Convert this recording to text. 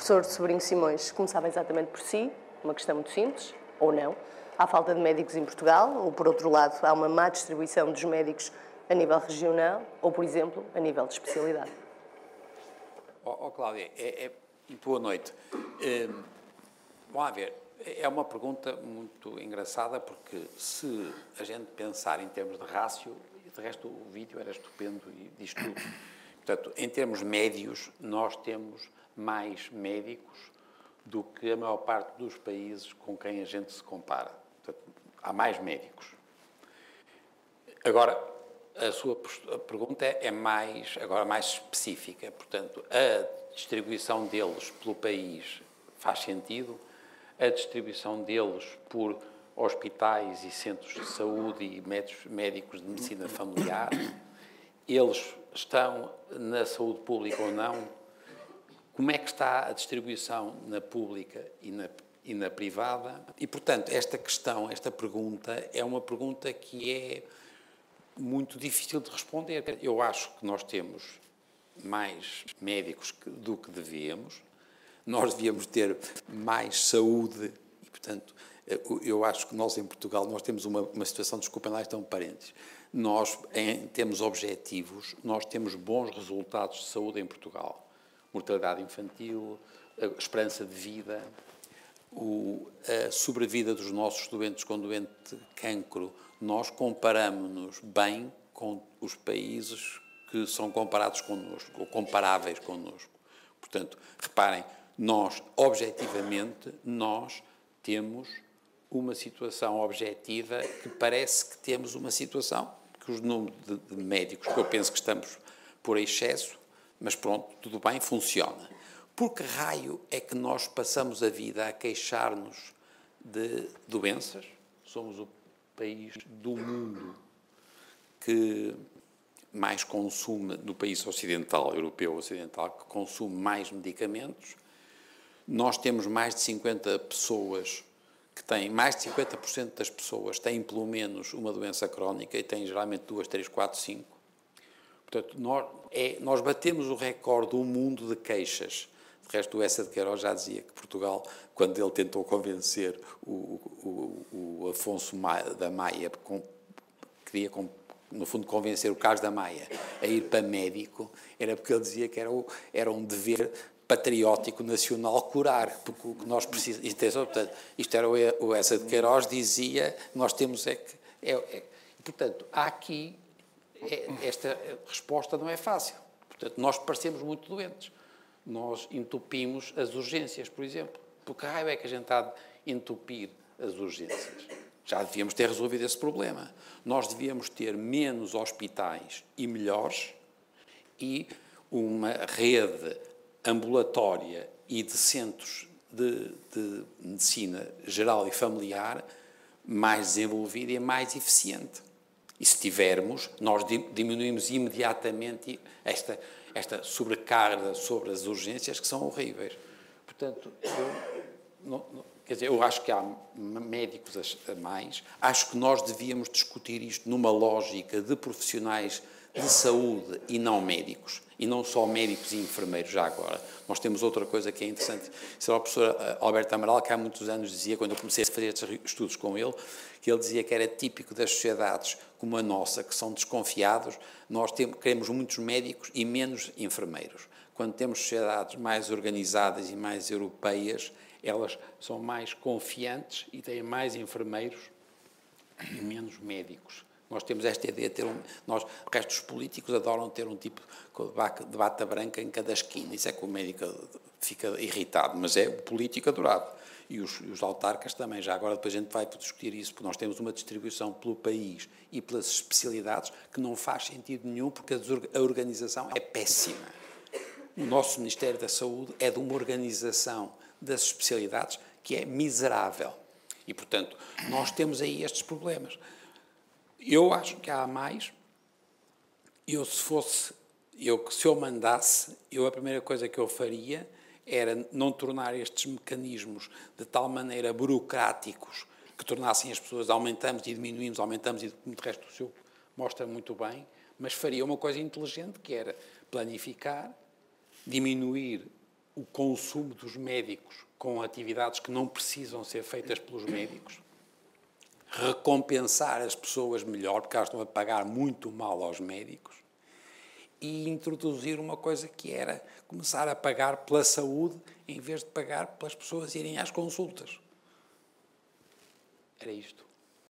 Professor Sobrinho Simões, começava exatamente por si, uma questão muito simples, ou não. Há falta de médicos em Portugal, ou por outro lado, há uma má distribuição dos médicos a nível regional, ou por exemplo, a nível de especialidade? Oh, oh Cláudia, é, é, boa noite. Um, vamos ver, é uma pergunta muito engraçada porque se a gente pensar em termos de rácio, de resto o vídeo era estupendo e diz tudo. Portanto, em termos médios, nós temos mais médicos do que a maior parte dos países com quem a gente se compara. Portanto, há mais médicos. Agora, a sua pergunta é mais, agora mais específica. Portanto, a distribuição deles pelo país faz sentido? A distribuição deles por hospitais e centros de saúde e médicos de medicina familiar, eles estão na saúde pública ou não? Como é que está a distribuição na pública e na, e na privada? E, portanto, esta questão, esta pergunta, é uma pergunta que é muito difícil de responder. Eu acho que nós temos mais médicos do que devíamos, nós devíamos ter mais saúde e, portanto, eu acho que nós em Portugal nós temos uma, uma situação, desculpem lá, estão parentes, nós em, temos objetivos, nós temos bons resultados de saúde em Portugal. Mortalidade infantil, esperança de vida, o, a sobrevida dos nossos doentes com doente cancro, nós comparamos-nos bem com os países que são comparados connosco, ou comparáveis connosco. Portanto, reparem, nós, objetivamente, nós temos uma situação objetiva que parece que temos uma situação, que os números de, de médicos, que eu penso que estamos por excesso, mas pronto, tudo bem, funciona. Por que raio é que nós passamos a vida a queixar-nos de doenças? Somos o país do mundo que mais consume, no país ocidental, europeu ocidental, que consume mais medicamentos. Nós temos mais de 50 pessoas que têm, mais de 50% das pessoas têm pelo menos uma doença crónica e têm geralmente duas, três, quatro, cinco. Portanto, nós, é, nós batemos o recorde do mundo de queixas de resto, o Essa de Queiroz já dizia que Portugal, quando ele tentou convencer o, o, o Afonso da Maia, com, queria, no fundo, convencer o Carlos da Maia a ir para médico, era porque ele dizia que era, o, era um dever patriótico nacional curar, porque o que nós precisamos. Isto, isto era o, o Essa de Queiroz dizia, nós temos é que. É, é, portanto, há aqui. É, esta resposta não é fácil. Portanto, nós parecemos muito doentes nós entupimos as urgências, por exemplo. Porque raio é que a gente está a entupir as urgências? Já devíamos ter resolvido esse problema. Nós devíamos ter menos hospitais e melhores e uma rede ambulatória e de centros de, de medicina geral e familiar mais desenvolvida e mais eficiente. E se tivermos, nós diminuímos imediatamente esta esta sobrecarga sobre as urgências que são horríveis. Portanto, eu, não, não, quer dizer, eu acho que há médicos a mais, acho que nós devíamos discutir isto numa lógica de profissionais de saúde e não médicos, e não só médicos e enfermeiros, já agora. Nós temos outra coisa que é interessante. É o professor eh, Alberto Amaral, que há muitos anos dizia, quando eu comecei a fazer estes estudos com ele, que ele dizia que era típico das sociedades como a nossa, que são desconfiados, nós temos, queremos muitos médicos e menos enfermeiros. Quando temos sociedades mais organizadas e mais europeias, elas são mais confiantes e têm mais enfermeiros e menos médicos. Nós temos esta ideia de ter um. Nós, o resto dos políticos adoram ter um tipo de bata branca em cada esquina. Isso é que o médico fica irritado, mas é o político adorado e os, os autarcas também. Já agora depois a gente vai discutir isso, porque nós temos uma distribuição pelo país e pelas especialidades que não faz sentido nenhum, porque a organização é péssima. O nosso Ministério da Saúde é de uma organização das especialidades que é miserável. E, portanto, nós temos aí estes problemas. Eu acho que há mais. Eu, se fosse, eu, se eu mandasse, eu a primeira coisa que eu faria era não tornar estes mecanismos de tal maneira burocráticos que tornassem as pessoas aumentamos e diminuímos, aumentamos e de resto o seu mostra muito bem, mas faria uma coisa inteligente que era planificar, diminuir o consumo dos médicos com atividades que não precisam ser feitas pelos médicos, recompensar as pessoas melhor, porque elas estão a pagar muito mal aos médicos, e introduzir uma coisa que era começar a pagar pela saúde em vez de pagar pelas pessoas irem às consultas. Era isto.